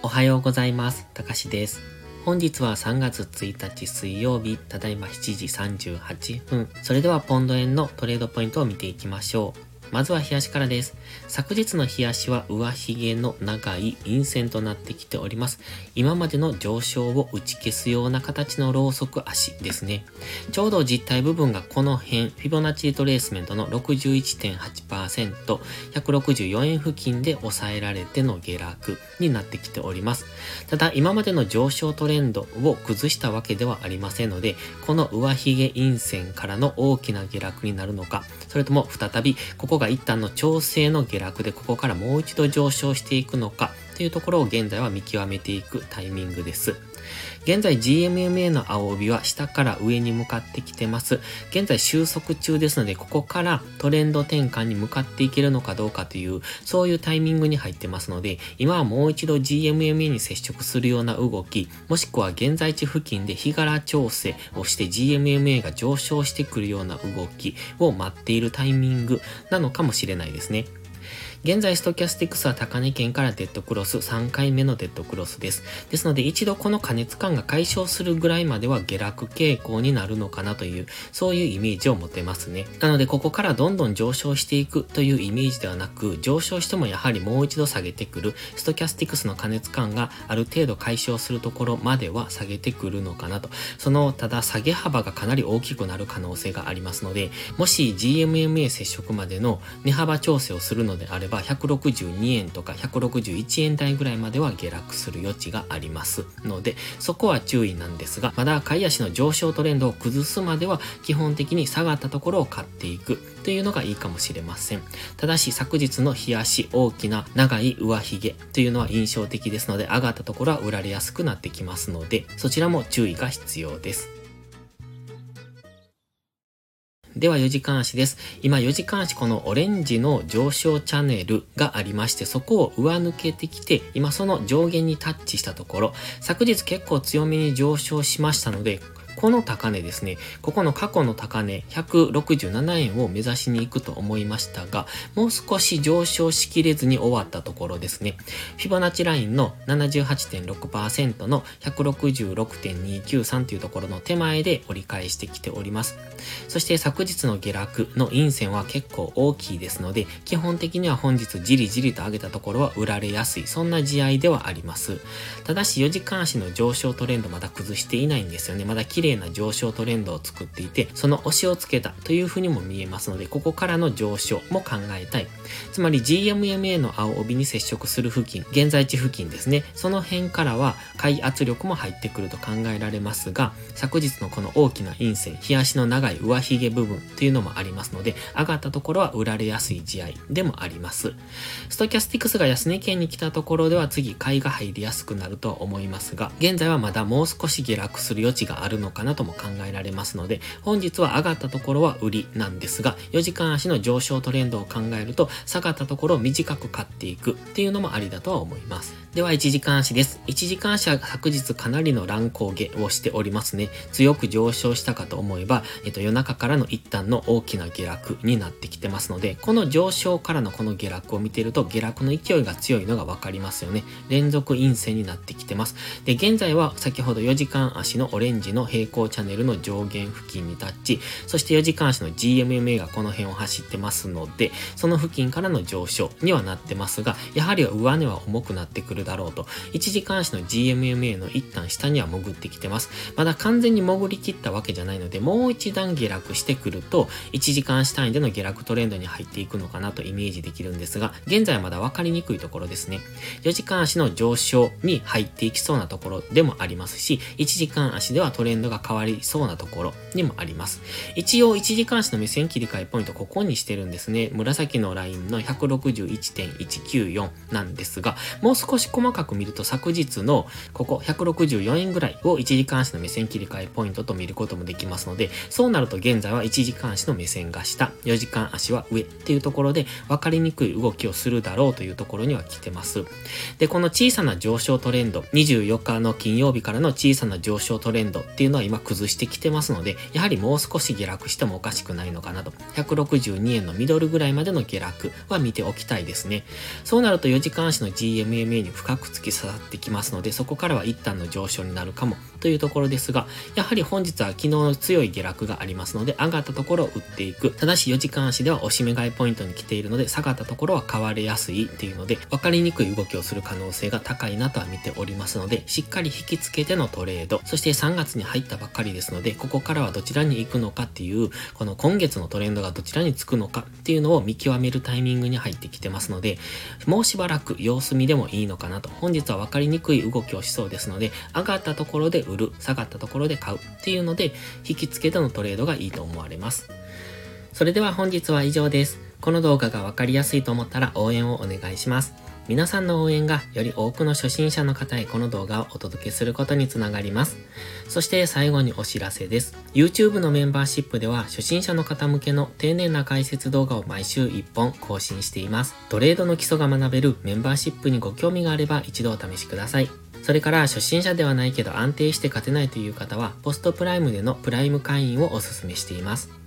おはようございます。たかしです。本日は3月1日水曜日、ただいま7時38分。それではポンド円のトレードポイントを見ていきましょう。まずは冷やしからです。昨日の冷やしは上髭の長い陰線となってきております。今までの上昇を打ち消すような形のロウソク足ですね。ちょうど実体部分がこの辺、フィボナッチリトレースメントの61.8%、164円付近で抑えられての下落になってきております。ただ、今までの上昇トレンドを崩したわけではありませんので、この上髭陰線からの大きな下落になるのか、それとも再びここが一旦の調整の下落でここからもう一度上昇していくのかというところを現在は見極めていくタイミングです。現在 GMMA の青帯は下から上に向かってきてます。現在収束中ですので、ここからトレンド転換に向かっていけるのかどうかという、そういうタイミングに入ってますので、今はもう一度 GMMA に接触するような動き、もしくは現在地付近で日柄調整をして GMMA が上昇してくるような動きを待っているタイミングなのかもしれないですね。現在、ストキャスティクスは高値圏からデッドクロス、3回目のデッドクロスです。ですので、一度この加熱感が解消するぐらいまでは下落傾向になるのかなという、そういうイメージを持てますね。なので、ここからどんどん上昇していくというイメージではなく、上昇してもやはりもう一度下げてくる、ストキャスティクスの加熱感がある程度解消するところまでは下げてくるのかなと。その、ただ下げ幅がかなり大きくなる可能性がありますので、もし GMMA 接触までの値幅調整をするのであれば、れば162円とか161円台ぐらいまでは下落する余地がありますので、そこは注意なんですが、まだ買い足の上昇トレンドを崩すまでは基本的に下がったところを買っていくというのがいいかもしれません。ただし昨日の日足大きな長い上髭というのは印象的ですので、上がったところは売られやすくなってきますので、そちらも注意が必要です。では4時間足です。今4時間足このオレンジの上昇チャンネルがありまして、そこを上抜けてきて、今その上限にタッチしたところ、昨日結構強めに上昇しましたので、この高値ですね、ここの過去の高値167円を目指しに行くと思いましたが、もう少し上昇しきれずに終わったところですね。フィボナッチラインの78.6%の166.293というところの手前で折り返してきております。そして昨日の下落の陰線は結構大きいですので、基本的には本日じりじりと上げたところは売られやすい、そんな試合ではあります。ただし4時間足の上昇トレンドまだ崩していないんですよね。まだ綺麗麗な上昇トレンドを作っていて、その押しをつけたというふうにも見えますので、ここからの上昇も考えたい。つまり GMMA の青帯に接触する付近、現在地付近ですね。その辺からは買い圧力も入ってくると考えられますが、昨日のこの大きな陰線、日足の長い上髭部分というのもありますので、上がったところは売られやすい試合でもあります。ストキャスティクスが安値圏に来たところでは次買いが入りやすくなるとは思いますが、現在はまだもう少し下落する余地があるのかかなとも考えられますので、本日は上がったところは売りなんですが、4時間足の上昇トレンドを考えると、下がったところを短く買っていくっていうのもありだとは思います。では、1時間足です。1時間足は昨日かなりの乱高下をしておりますね。強く上昇したかと思えば、えっと、夜中からの一旦の大きな下落になってきてますので、この上昇からのこの下落を見ていると、下落の勢いが強いのがわかりますよね。連続陰線になってきてます。で、現在は先ほど4時間足のオレンジの平行チャンネルの上限付近にタッチ、そして4時間足の GMMA がこの辺を走ってますので、その付近からの上昇にはなってますが、やはり上値は重くなってくるだろうと、1時間足の GMMA の一旦下には潜ってきてます。まだ完全に潜りきったわけじゃないので、もう一段下落してくると、1時間足単位での下落トレンドに入っていくのかなとイメージできるんですが、現在はまだ分かりにくいところですね。4時間足の上昇に入っていきそうなところでもありますし、1時間足ではトレンドが変わりそうなところにもあります。一応1時間足の目線切り替えポイントここにしてるんですね。紫のラインの161.194なんですが、もう少し細かく見ると昨日のここ164円ぐらいを1時間足の目線切り替えポイントと見ることもできますので、そうなると現在は1時間足の目線が下、4時間足は上っていうところで分かりにくい動きをするだろうというところには来てます。で、この小さな上昇トレンド、24日の金曜日からの小さな上昇トレンドっていうのは今崩してきてますので、やはりもう少し下落してもおかしくないのかなと。162円のミドルぐらいまでの下落は見ておきたいですね。そうなると4時間足の GMMA に深く突き刺さってきますので、そこからは一旦の上昇になるかもというところですが、やはり本日は昨日の強い下落がありますので、上がったところを売っていく。ただし4時間足では押し目買いポイントに来ているので、下がったところは買われやすいっていうので、分かりにくい動きをする可能性が高いなとは見ておりますので、しっかり引き付けてのトレード、そして3月に入ったばっかりですので、ここからはどちらに行くのかっていう、この今月のトレンドがどちらにつくのかっていうのを見極めるタイミングに入ってきてますので、もうしばらく様子見でもいいのかなと。本日は分かりにくい動きをしそうですので、上がったところで売る、下がったところで買うっていうので、引き付けてのトレードがいいと思われます。それでは本日は以上です。この動画が分かりやすいと思ったら応援をお願いします。皆さんの応援がより多くの初心者の方へこの動画をお届けすることにつながります。そして最後にお知らせです。YouTube のメンバーシップでは初心者の方向けの丁寧な解説動画を毎週1本更新しています。トレードの基礎が学べるメンバーシップにご興味があれば一度お試しください。それから初心者ではないけど安定して勝てないという方はポストプライムでのプライム会員をお勧めしています。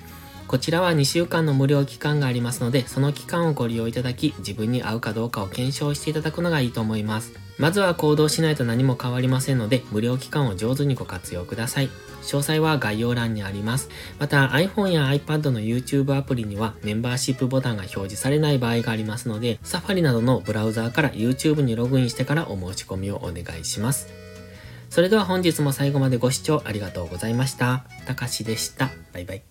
こちらは2週間の無料期間がありますので、その期間をご利用いただき、自分に合うかどうかを検証していただくのがいいと思います。まずは行動しないと何も変わりませんので、無料期間を上手にご活用ください。詳細は概要欄にあります。また iPhone や iPad の YouTube アプリにはメンバーシップボタンが表示されない場合がありますので、Safari などのブラウザーから YouTube にログインしてからお申し込みをお願いします。それでは本日も最後までご視聴ありがとうございました。たかしでした。バイバイ。